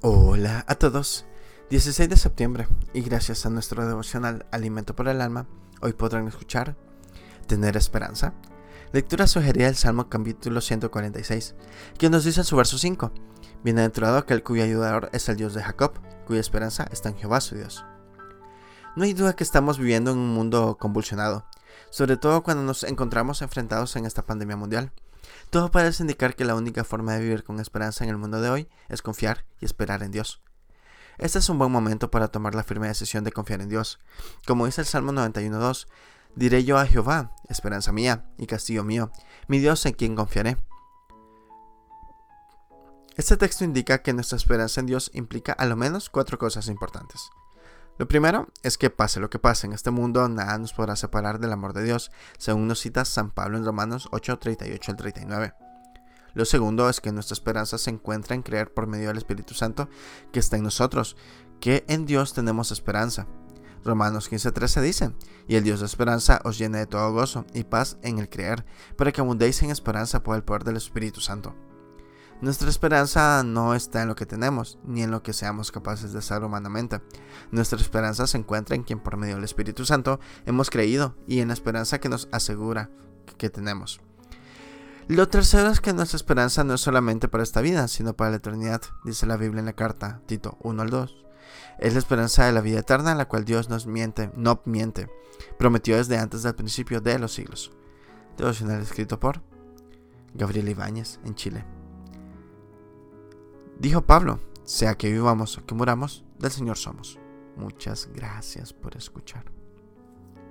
Hola a todos. 16 de septiembre y gracias a nuestro devocional Alimento por el Alma, hoy podrán escuchar Tener Esperanza. Lectura sugerida del Salmo capítulo 146, que nos dice en su verso 5, Bienaventurado aquel cuyo ayudador es el Dios de Jacob, cuya esperanza está en Jehová su Dios. No hay duda que estamos viviendo en un mundo convulsionado, sobre todo cuando nos encontramos enfrentados en esta pandemia mundial. Todo parece indicar que la única forma de vivir con esperanza en el mundo de hoy es confiar y esperar en Dios. Este es un buen momento para tomar la firme decisión de confiar en Dios. Como dice el Salmo 91.2, diré yo a Jehová, esperanza mía y castillo mío, mi Dios en quien confiaré. Este texto indica que nuestra esperanza en Dios implica a lo menos cuatro cosas importantes. Lo primero es que pase lo que pase en este mundo, nada nos podrá separar del amor de Dios, según nos cita San Pablo en Romanos 8, 38 al 39. Lo segundo es que nuestra esperanza se encuentra en creer por medio del Espíritu Santo que está en nosotros, que en Dios tenemos esperanza. Romanos 15:13 dice, y el Dios de esperanza os llene de todo gozo y paz en el creer, para que abundéis en esperanza por el poder del Espíritu Santo. Nuestra esperanza no está en lo que tenemos, ni en lo que seamos capaces de hacer humanamente. Nuestra esperanza se encuentra en quien por medio del Espíritu Santo hemos creído y en la esperanza que nos asegura que tenemos. Lo tercero es que nuestra esperanza no es solamente para esta vida, sino para la eternidad, dice la Biblia en la carta Tito 1 al 2. Es la esperanza de la vida eterna en la cual Dios nos miente, no miente, prometió desde antes del principio de los siglos. Devocional escrito por Gabriel Ibáñez en Chile. Dijo Pablo, sea que vivamos o que muramos, del Señor somos. Muchas gracias por escuchar.